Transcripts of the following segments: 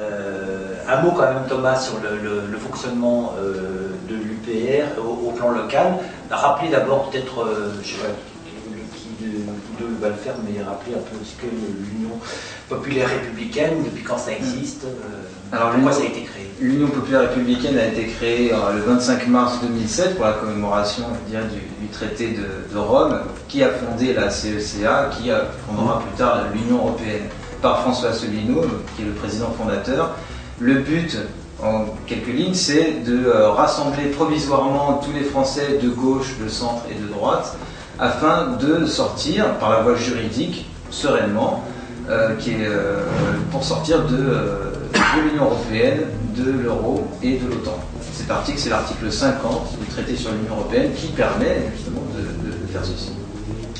Euh, un mot quand même Thomas sur le, fonctionnement euh, de l'UPR au, plan local. Rappeler d'abord peut-être, euh, je sais pas qui de va le faire, mais rappeler un peu ce que l'Union populaire républicaine, depuis quand ça existe, Alors, pourquoi ça a été créé L'Union populaire républicaine a été créée le 25 mars 2007 pour la commémoration du, traité de, de, Rome, qui a fondé la CECA, qui fondera plus tard l'Union européenne par François Asselineau, qui est le président fondateur. Le but, en quelques lignes, c'est de euh, rassembler provisoirement tous les Français de gauche, de centre et de droite, afin de sortir, par la voie juridique, sereinement, euh, euh, pour sortir de, l'Union européenne, de l'euro et de l'OTAN. Cet article, c'est l'article 50 du traité sur l'Union européenne qui permet justement de faire ceci.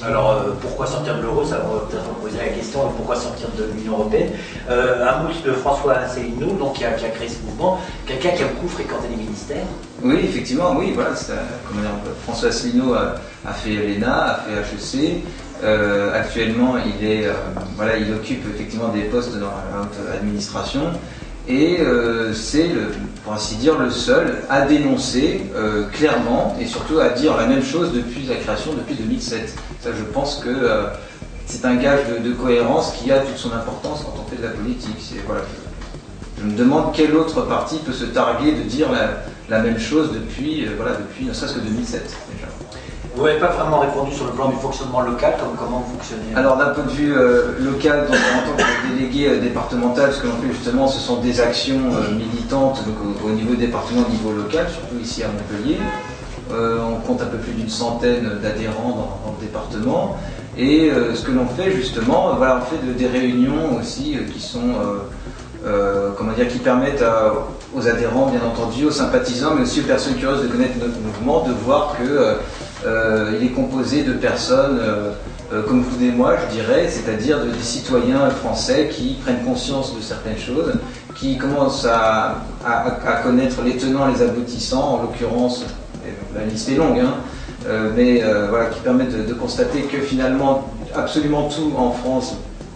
Alors euh, pourquoi sortir de l'euro? Ça va peut-être poser la question pourquoi sortir de l'Union européenne? Euh, Un mot de François Asselineau, donc qui a, créé ce mouvement, quelqu'un qui a beaucoup fréquenté les ministères. Oui, effectivement, oui, voilà. François Asselineau a, fait l'ENA, a fait HEC. Euh, actuellement, il, est, voilà, il occupe effectivement des postes dans l'administration et euh, c'est, pour ainsi dire, le seul à dénoncer euh, clairement et surtout à dire la même chose depuis la création, depuis 2007. Ça, je pense que euh, c'est un gage de, cohérence qui a toute son importance quand on fait de la politique. Voilà, je, me demande quel autre parti peut se targuer de dire la, même chose depuis, voilà, depuis ne serait-ce que 2007 déjà. Vous n'avez pas vraiment répondu sur le plan du fonctionnement local, comme comment vous fonctionnez? Alors d'un point de vue euh, local, en tant que délégué euh, départemental, ce que l'on fait justement, ce sont des actions euh, militantes au, niveau département, au niveau local, surtout ici à Montpellier. On compte un peu plus d'une centaine d'adhérents dans, le département. Et ce que l'on fait justement, voilà, on fait des réunions aussi qui sont, comment dire, qui permettent aux adhérents, bien entendu, aux sympathisants, mais aussi aux personnes curieuses de connaître notre mouvement, de voir que euh, il est composé de personnes euh, euh, comme vous et moi, je dirais, c'est-à-dire de, des citoyens français qui prennent conscience de certaines choses, qui commencent à, connaître les tenants les aboutissants, en l'occurrence, la liste est longue, hein, mais voilà, qui permettent de, constater que finalement, absolument tout en France,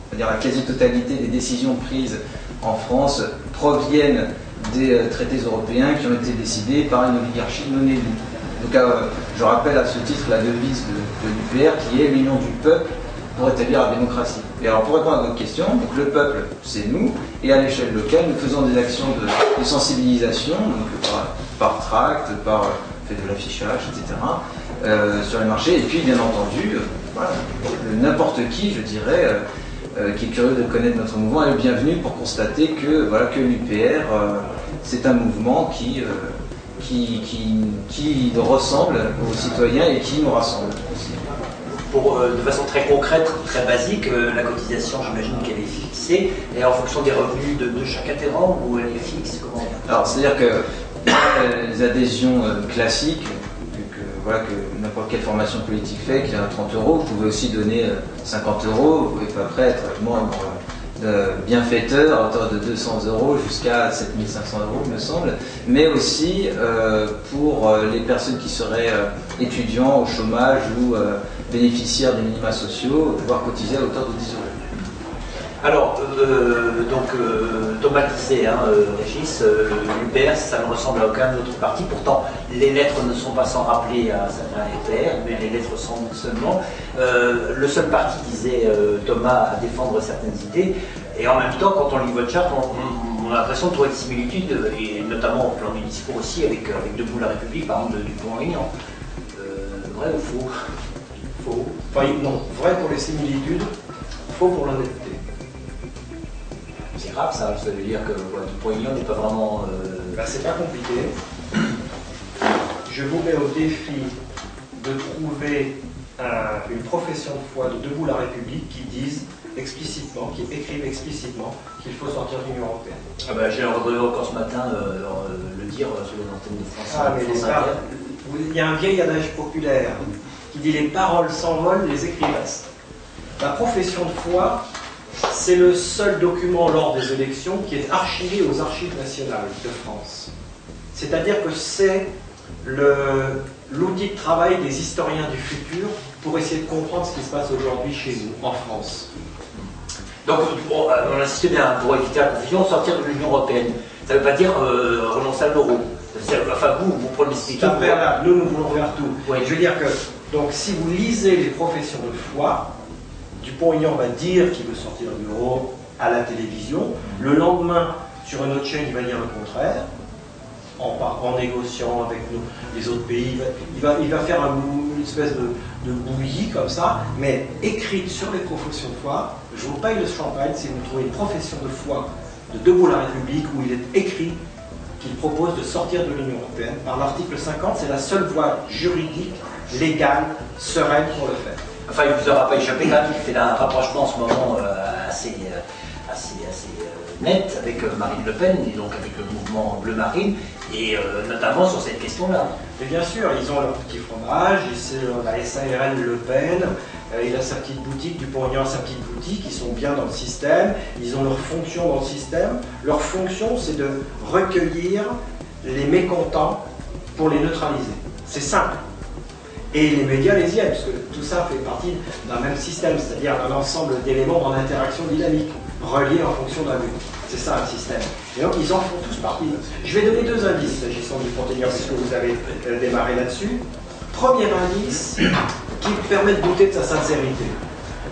c'est-à-dire la quasi-totalité des décisions prises en France, proviennent des traités européens qui ont été décidés par une oligarchie non élue. Donc, euh, je rappelle à ce titre la devise de, l'UPR qui est l'union du peuple pour établir la démocratie. Et alors, pour répondre à votre question, donc le peuple, c'est nous, et à l'échelle locale, nous faisons des actions de, sensibilisation, donc par, tract, par fait de l'affichage, etc., euh, sur les marchés, et puis, bien entendu, euh, n'importe qui, je dirais, qui est curieux de connaître notre mouvement est le bienvenu pour constater que, voilà, que l'UPR, c'est un mouvement qui qui, qui, ressemble aux citoyens et qui nous rassemble aussi. Pour, euh, de façon très concrète, très basique, euh, la cotisation, j'imagine qu'elle est fixée, et en fonction des revenus de, chaque adhérent, ou elle est fixe Alors, c'est-à-dire que les adhésions euh, classiques, que, voilà, que n'importe quelle formation politique fait, qui a 30 euros, vous pouvez aussi donner 50 euros, et après être moins bienfaiteur à hauteur de 200 euros jusqu'à 7500 euros, me semble, mais aussi euh, pour euh, les personnes qui seraient euh, étudiants au chômage ou bénéficiaires des minima sociaux, pouvoir cotiser à hauteur de 10 euros. Alors, donc Thomas disait, hein, Régis, l'UPR, ça ne ressemble à aucun autre parti. Pourtant, les lettres ne sont pas sans rappeler à certains UPR, mais les lettres sont seulement. le seul parti, disait Thomas, à défendre certaines idées. Et en même temps, quand on lit votre charte, on, a l'impression de trouver des similitudes, et notamment au plan du discours aussi, avec, avec Debout la République, par exemple, de Dupont-Aignan. vrai ou faux? Faux. Enfin, non, vrai pour les similitudes, faux pour l'honnêteté. Grave ça, ça veut dire que Dupont-Aignan n'est pas vraiment. Euh... Ben, c'est pas compliqué. Je vous mets au défi de trouver une profession de foi de Debout la République qui dise explicitement, qui écrivent explicitement qu'il faut sortir de l'Union Européenne. Ah bah, J'ai entendu encore ce matin euh, euh, le dire sur les antennes de France. Ah, mais il y a un vieil adage populaire qui dit les paroles s'envolent, les restent. La profession de foi, c'est le seul document lors des élections qui est archivé aux archives nationales de France. C'est-à-dire que c'est l'outil de travail des historiens du futur pour essayer de comprendre ce qui se passe aujourd'hui chez nous, en France. Donc, on, on insiste bien pour éviter la confusion, sortir de l'Union Européenne. Ça ne veut pas dire euh, renoncer à l'euro. Enfin, vous, vous prenez ce préalable. Nous, nous voulons faire tout. Oui. Je veux dire que, donc, si vous lisez les professions de foi, Dupont-Aignan va dire qu'il veut sortir de l'euro à la télévision. Le lendemain, sur une autre chaîne, il va dire le contraire. En, négociant avec les autres pays, il va, faire une espèce de, de bouillie comme ça, mais écrite sur les professions de foi. Je vous paye le champagne si vous trouvez une profession de foi de Debout la République où il est écrit qu'il propose de sortir de l'Union européenne. Par l'article 50, c'est la seule voie juridique, légale, sereine pour le faire. Enfin, il vous aura pas échappé quand qu'il fait un rapprochement en ce moment euh, assez, euh, assez, assez euh, net avec Marine Le Pen et donc avec le mouvement Bleu Marine, et notamment sur cette question-là. Et bien sûr, ils ont leur petit fromage, et c'est euh, la SARL Le Pen, euh, il a sa petite boutique, Dupont-Aignan a sa petite boutique, ils sont bien dans le système, ils ont leur fonction dans le système. Leur fonction, c'est de recueillir les mécontents pour les neutraliser. C'est simple. Et les médias les y aiment, parce que tout ça fait partie d'un même système, c'est-à-dire d'un ensemble d'éléments en interaction dynamique, reliés en fonction d'un but. C'est ça un système. Et donc ils en font tous partie. Je vais donner deux indices s'agissant du Pont-Aignan, puisque vous avez euh, démarré là-dessus. Premier indice qui permet de douter de sa sincérité.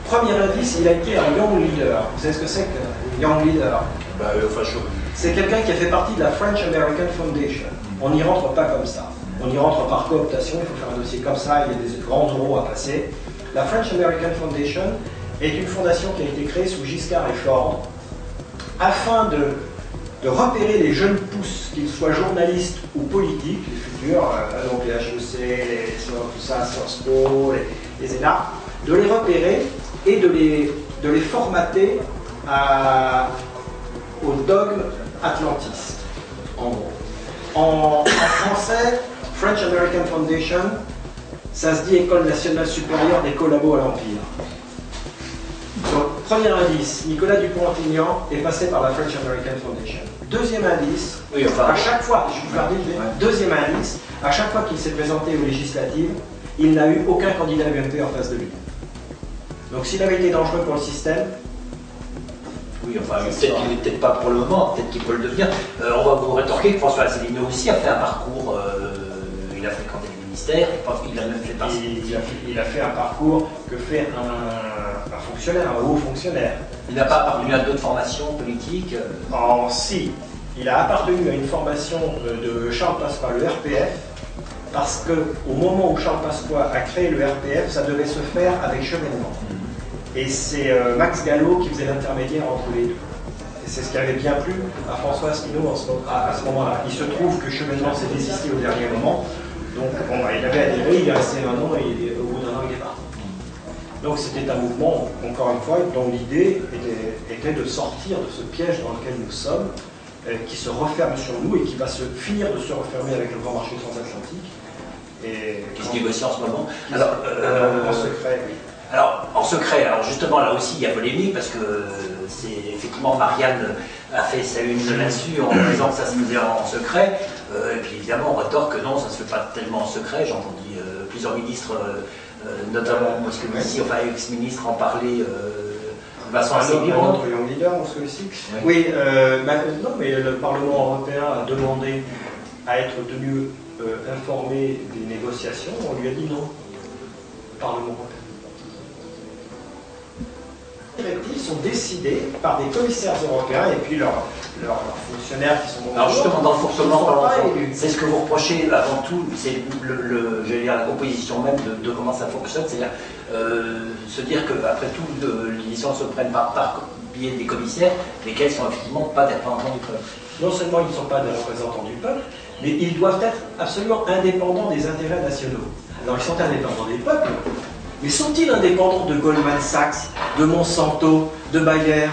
Premier indice, il a été un young leader. Vous savez ce que c'est qu'un young leader? Bah, euh, enfin, je- c'est quelqu'un qui a fait partie de la French American Foundation. On n'y rentre pas comme ça. On y rentre par cooptation, il faut faire un dossier comme ça, il y a des grands euros à passer. La French American Foundation est une fondation qui a été créée sous Giscard et Ford afin de, repérer les jeunes pousses, qu'ils soient journalistes ou politiques, les futurs, euh, donc les HEC, les, tout ça, Sciences Po, les, les ENA, de les repérer et de les, de les formater à, au dogme atlantiste, en gros. En français, French American Foundation, ça se dit École nationale supérieure des collabos à l'Empire. Donc, premier indice, Nicolas Dupont-Aignan est passé par la French American Foundation. Deuxième indice, Oui, enfin, à chaque fois, je vous garde le deuxième indice, à chaque fois qu'il s'est présenté aux législatives, il n'a eu aucun candidat UMP en face de lui. Donc s'il avait été dangereux pour le système, oui, enfin, peut-être qu'il n'est peut-être pas pour le moment, peut-être qu'il peut le devenir. Euh, on va vous rétorquer que François Asselineau aussi a fait un parcours, ministère, il a même fait partie. il, a, il a fait un parcours que fait un, un fonctionnaire, un haut fonctionnaire. Il n'a pas appartenu à d'autres formations politiques. En si, il a appartenu à une formation de Charles Pasqua, le RPF, parce que au moment où Charles Pasqua a créé le RPF, ça devait se faire avec chevènement. Et c'est euh, Max Gallo qui faisait l'intermédiaire entre les deux. Et c'est ce qui avait bien plu à François Asselineau à, ce moment-là. Il se trouve que chevènement s'est désisté au dernier moment. Donc bon, bah, il avait adhéré, il est resté un an et est- au bout d'un an il est parti. Donc c'était un mouvement, encore une fois, dont l'idée était, était de sortir de ce piège dans lequel nous sommes, euh, qui se referme sur nous et qui va se finir de se refermer avec le grand marché transatlantique. Et qui se négocie en ce moment. Alors, euh, en secret, oui. Alors, en secret, alors justement, là aussi, il y a polémique parce que c'est effectivement Marianne a fait sa une là-dessus en disant que ça se faisait en secret. Euh, et puis évidemment, on retorque que non, ça ne se fait pas tellement en secret. J'ai entendu euh, plusieurs ministres, euh, euh, notamment Moscovici, enfin ex-ministre, en parler euh, young leader, on ici. Oui. Oui, euh, bah, non, mais le Parlement européen a demandé à être tenu euh, informé des négociations. On lui a dit non. Le Parlement européen. Directives sont décidées par des commissaires européens et puis leurs leurs fonctionnaires qui sont Alors justement, dans le fonctionnement, c'est ce que vous reprochez avant tout, c'est le, le- j'allais dire, la composition même de, de comment ça fonctionne, c'est-à-dire euh, se dire qu'après tout, le- les décisions se prennent par, par biais des commissaires, lesquels sont effectivement pas des représentants du peuple. non seulement ils ne sont pas des représentants du peuple, mais ils doivent être absolument indépendants des intérêts nationaux. Alors ils sont indépendants des peuples, mais sont-ils indépendants de Goldman Sachs, de Monsanto, de Bayer,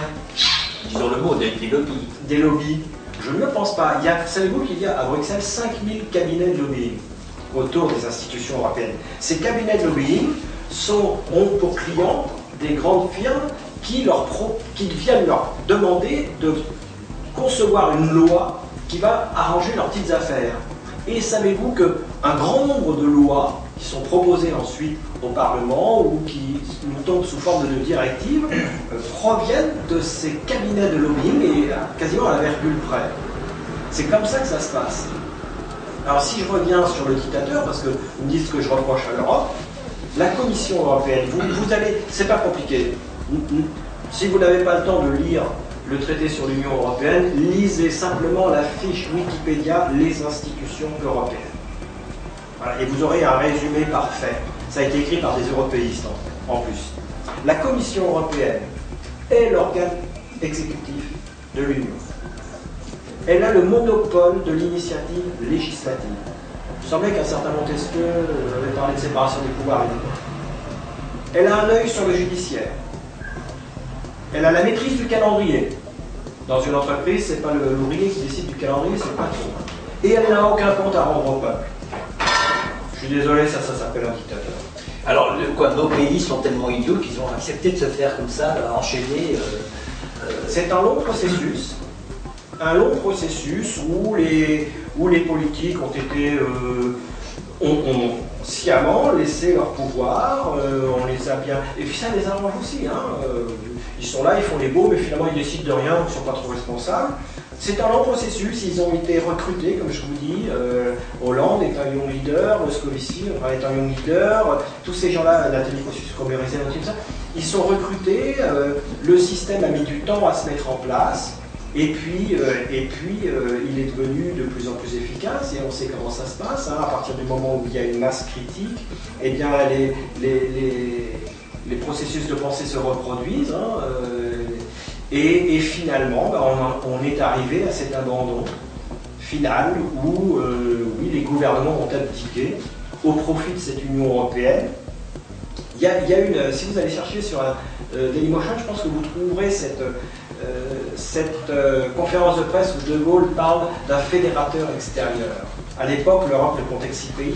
Disons le mot, des, des lobbies. des lobbies Je ne le pense pas. Savez-vous qu'il y a à Bruxelles 5000 cabinets de lobbying autour des institutions européennes. Ces cabinets de lobbying sont, ont pour clients des grandes firmes qui, leur pro- qui viennent leur demander de concevoir une loi qui va arranger leurs petites affaires. Et savez-vous qu'un grand nombre de lois qui sont proposées ensuite au Parlement ou qui nous tombent sous forme de directives, euh, proviennent de ces cabinets de lobbying et quasiment à la virgule près. C'est comme ça que ça se passe. Alors si je reviens sur le dictateur, parce que vous me dites ce que je reproche à l'Europe, la Commission européenne, vous, vous allez, c'est pas compliqué. Si vous n'avez pas le temps de lire le traité sur l'Union européenne, lisez simplement la fiche Wikipédia Les institutions européennes. Et vous aurez un résumé parfait. Ça a été écrit par des européistes en plus. La Commission européenne est l'organe exécutif de l'Union. Elle a le monopole de l'initiative législative. Il semblait qu'un certain Montesquieu avait parlé de séparation des pouvoirs Elle a un œil sur le judiciaire. Elle a la maîtrise du calendrier. Dans une entreprise, c'est pas l'ouvrier qui décide du calendrier, c'est pas trop. Et elle n'a aucun compte à rendre au peuple. Je suis désolé, ça, ça s'appelle un dictateur. Alors, quoi, nos pays sont tellement idiots qu'ils ont accepté de se faire comme ça, enchaîner. Euh, euh, c'est un long processus. Un long processus où les, où les politiques ont été. Euh, ont, sciemment laissé leur pouvoir, on les a bien. Et puis ça les arrange aussi. Hein, ils sont là, ils font les beaux, mais finalement ils décident de rien, ils ne sont pas trop responsables. C'est un long processus, ils ont été recrutés, comme je vous dis. Euh, Hollande est un young leader, Moscovici est un young leader, tous ces gens-là, Nathalie Kosciusko-Morizet, ils sont recrutés, euh, le système a mis du temps à se mettre en place, et puis, euh, et puis il est devenu de plus en plus efficace, et on sait comment ça se passe. Hein. à partir du moment où il y a une masse critique, eh bien les, les les processus de pensée se reproduisent. Hein, euh, et, finalement, bah, on, est arrivé à cet abandon final où euh, oui, les gouvernements ont abdiqué au profit de cette Union européenne. Il y, a, une, si vous allez chercher sur euh, Dailymotion, je pense que vous trouverez cette, cette conférence de presse où De Gaulle parle d'un fédérateur extérieur. À l'époque, l'Europe ne comptait que six pays,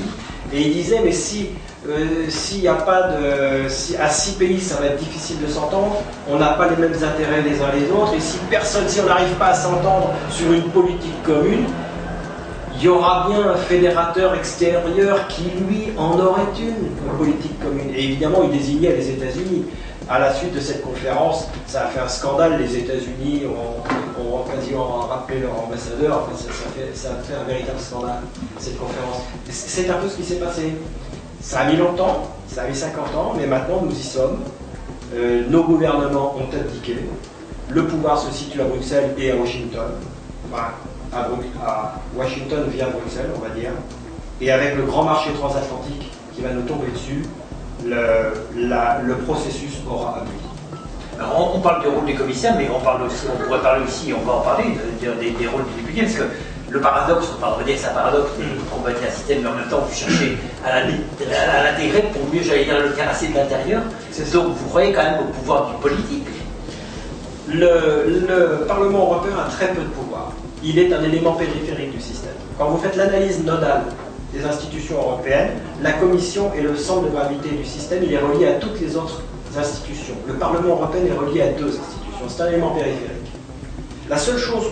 et il disait, mais si euh, s'il n'y a pas de. Si à six pays, ça va être difficile de s'entendre, on n'a pas les mêmes intérêts les uns les autres, et si personne, si on n'arrive pas à s'entendre sur une politique commune, il y aura bien un fédérateur extérieur qui, lui, en aurait une, une politique commune. Et évidemment, il désignait les États-Unis. À la suite de cette conférence, ça a fait un scandale. Les États-Unis ont, ont, quasiment rappelé leur ambassadeur. ça, fait, ça a fait un véritable scandale, cette conférence. C'est un peu ce qui s'est passé. Ça a mis longtemps, ça a mis 50 ans, mais maintenant nous y sommes. Euh, nos gouvernements ont abdiqué. Le pouvoir se situe à Bruxelles et à Washington. Enfin, à, Washington via Bruxelles, on va dire. Et avec le grand marché transatlantique qui va nous tomber dessus, le, processus aura abouti. On, parle du rôle des commissaires, mais on, parle aussi, on pourrait parler aussi, on va en parler, des, des rôles des députés, parce que le paradoxe, on va dire que c'est un paradoxe, on va dire un système, mais en même temps, vous cherchez à l'intégrer pour mieux, j'allais dire, le terrasser de l'intérieur. Donc vous croyez quand même au pouvoir du politique. Le, Parlement européen a très peu de pouvoir. Il est un élément périphérique du système. Quand vous faites l'analyse nodale des institutions européennes, la Commission est le centre de gravité du système, il est relié à toutes les autres institutions. Le Parlement européen est relié à deux institutions, c'est un élément périphérique. La seule chose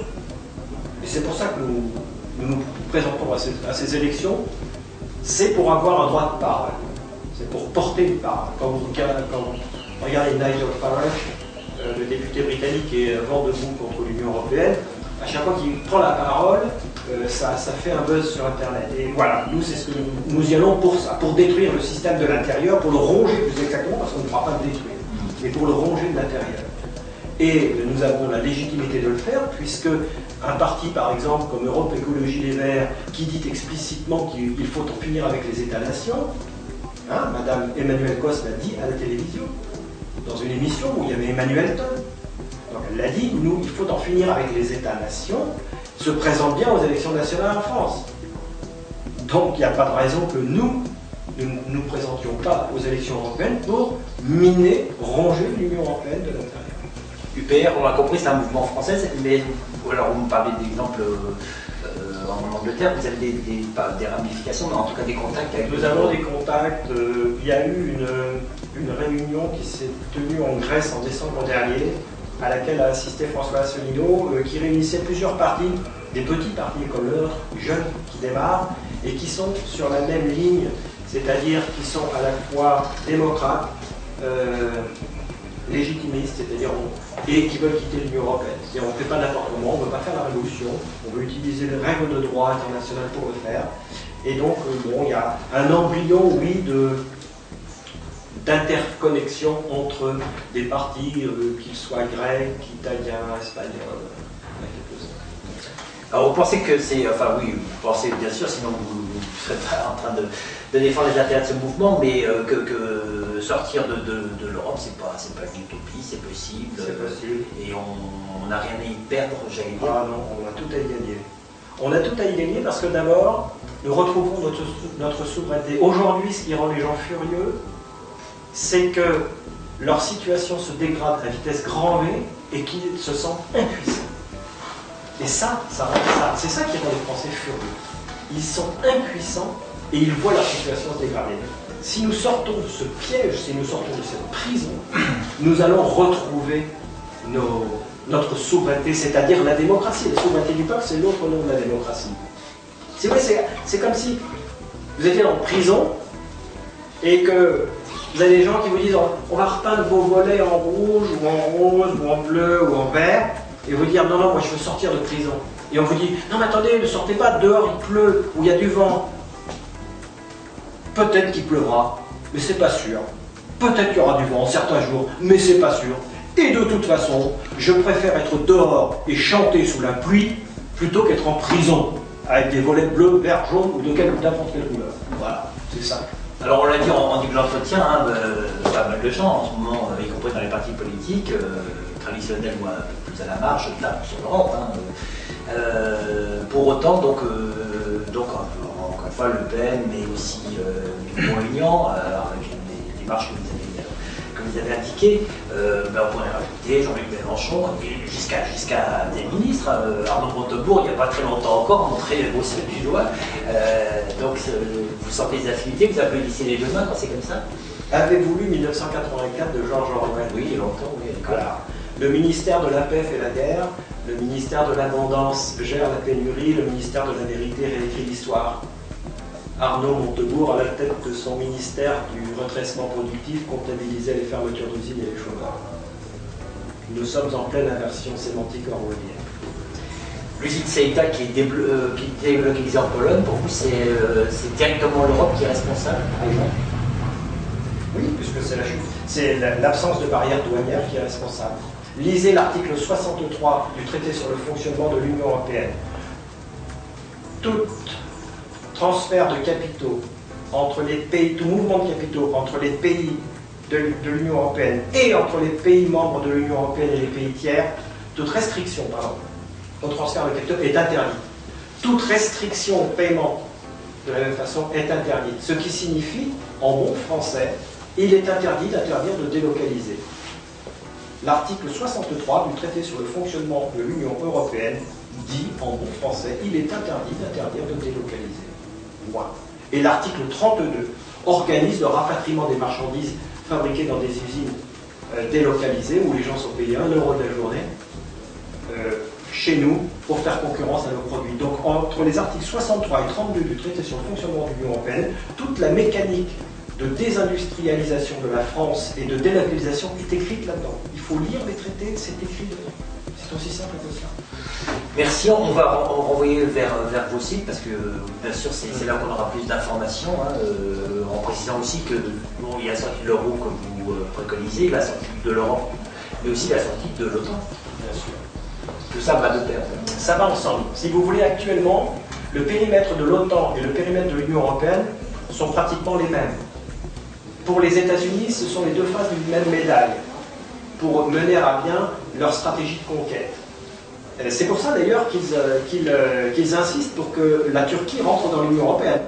c'est pour ça que nous nous, présentons à ces, élections, c'est pour avoir un droit de parole. C'est pour porter une parole. Quand vous, regardez Nigel Farage, euh, le député britannique qui est vent debout contre l'Union européenne, à chaque fois qu'il prend la parole, euh, ça, fait un buzz sur Internet. Et voilà, nous, c'est ce que nous, y allons pour ça, pour détruire le système de l'intérieur, pour le ronger plus exactement, parce qu'on ne pourra pas le détruire, mais pour le ronger de l'intérieur. Et nous avons la légitimité de le faire, puisque un parti, par exemple, comme Europe Écologie Les Verts, qui dit explicitement qu'il faut en finir avec les États-nations, hein, Madame Emmanuel Cos l'a dit à la télévision, dans une émission où il y avait Emmanuel Ton. Donc elle l'a dit, nous, il faut en finir avec les États-nations, se présente bien aux élections nationales en France. Donc il n'y a pas de raison que nous, ne nous, nous présentions pas aux élections européennes pour miner, ronger l'Union européenne de l'intérieur. UPR, on l'a compris, c'est un mouvement français, mais alors vous me parlez d'exemples euh, en Angleterre, vous avez des, des, ramifications, mais en tout cas des contacts avec. Nous avons des contacts. Euh, il y a eu une, une réunion qui s'est tenue en Grèce en décembre dernier, à laquelle a assisté François Asselineau, euh, qui réunissait plusieurs partis, des petits partis comme jeunes qui démarrent, et qui sont sur la même ligne c'est-à-dire qui sont à la fois démocrates, euh, légitimistes, c'est-à-dire et qui veulent quitter l'Union européenne. C'est-à-dire on ne fait pas n'importe comment, on ne veut pas faire la révolution, on veut utiliser les règles de droit international pour le faire. Et donc, euh, bon, il y a un embryon, oui, de, d'interconnexion entre des partis, euh, qu'ils soient grecs, italiens, espagnols, alors vous pensez que c'est, enfin oui, vous pensez bien sûr, sinon vous ne serez pas en train de, défendre les intérêts de ce mouvement, mais euh, que, sortir de, l'Europe, c'est pas, c'est pas une utopie, c'est possible. C'est possible. et on n'a rien à y perdre, j'allais dire. Ah non, on a tout à y gagner. On a tout à y gagner parce que d'abord, nous retrouvons notre, notre souveraineté. Aujourd'hui, ce qui rend les gens furieux, c'est que leur situation se dégrade à vitesse grand V et qu'ils se sentent impuissants. Et ça, ça, c'est ça qui rend les Français furieux. Ils sont impuissants et ils voient leur situation se dégrader. Si nous sortons de ce piège, si nous sortons de cette prison, nous allons retrouver notre souveraineté, c'est-à-dire la démocratie. La souveraineté du peuple, c'est l'autre nom de la démocratie. C'est vrai, c'est comme si vous étiez en prison et que vous avez des gens qui vous disent on va repeindre vos volets en rouge ou en rose ou en bleu ou en vert et vous dire non, non, moi je veux sortir de prison. Et on vous dit non, mais attendez, ne sortez pas, dehors il pleut ou il y a du vent. Peut-être qu'il pleuvra, mais c'est pas sûr. Peut-être qu'il y aura du vent certains jours, mais c'est pas sûr. Et de toute façon, je préfère être dehors et chanter sous la pluie plutôt qu'être en prison avec des volets bleus, verts, jaunes ou de n'importe quelle couleur. Voilà, c'est ça. Alors on l'a dit en, début d'entretien, hein, pas mal de gens en ce moment, euh, y compris dans les partis politiques, euh, traditionnels ou plus à la marge, tapent sur l'Europe. Hein, euh, pour autant, donc, donc encore une fois, Le Pen, mais aussi Dupont-Aignan, avec les démarches que vous vous avez indiqué, euh, ben, on pourrait rajouter Jean-Luc Mélenchon, jusqu'à jusqu'à des ministres. Euh, Arnaud Montebourg, il n'y a pas très longtemps encore, montré Bruxelles du doigt. Euh, donc, vous sentez des affinités, vous applaudissez les deux mains quand c'est comme ça? Avez-vous lu 1984 de Georges Orwell? Oui, il y a longtemps, oui. Voilà. Le ministère de la paix fait la guerre, le ministère de l'abondance gère la pénurie, le ministère de la vérité réécrit l'histoire. Arnaud Montebourg, à la tête de son ministère du retraitement productif, comptabilisait les fermetures d'usines et les chômeurs. Nous sommes en pleine inversion sémantique orwellienne. L'usine CETA qui est, euh, délocalisée en Pologne, pour vous, euh, c'est directement l'Europe qui est responsable Oui, puisque c'est la C'est l'absence de barrières douanières qui est responsable. Lisez l'article 63 du traité sur le fonctionnement de l'Union européenne. Toute transfert de capitaux entre les pays, tout mouvement de capitaux entre les pays de, l'Union européenne et entre les pays membres de l'Union européenne et les pays tiers, toute restriction pardon, au transfert de capitaux est interdite. Toute restriction au paiement, de la même façon, est interdite. Ce qui signifie, en bon français, il est interdit d'interdire de délocaliser. L'article 63 du traité sur le fonctionnement de l'Union européenne dit, en bon français, il est interdit d'interdire de délocaliser. Et l'article 32 organise le rapatriement des marchandises fabriquées dans des usines euh, délocalisées où les gens sont payés 1 euro de la journée euh, chez nous pour faire concurrence à nos produits. Donc entre les articles 63 et 32 du traité sur le fonctionnement de l'Union européenne, toute la mécanique de désindustrialisation de la France et de délocalisation est écrite là-dedans. Il faut lire les traités, c'est écrit dedans. C'est aussi simple que ça. Merci, on va renvoyer vers, vers vos sites parce que bien sûr c'est là qu'on aura plus d'informations, hein, euh, en précisant aussi que bon, il y a la sortie de l'euro que vous euh, préconisez, la sortie de l'Europe, mais aussi la sortie de l'OTAN. Bien sûr. Tout ça va de pair. Ça va ensemble. Si vous voulez actuellement, le périmètre de l'OTAN et le périmètre de l'Union européenne sont pratiquement les mêmes. Pour les États-Unis, ce sont les deux faces d'une même médaille pour mener à bien leur stratégie de conquête. C'est pour ça d'ailleurs qu'ils euh, euh, insistent pour que la Turquie rentre dans l'Union européenne.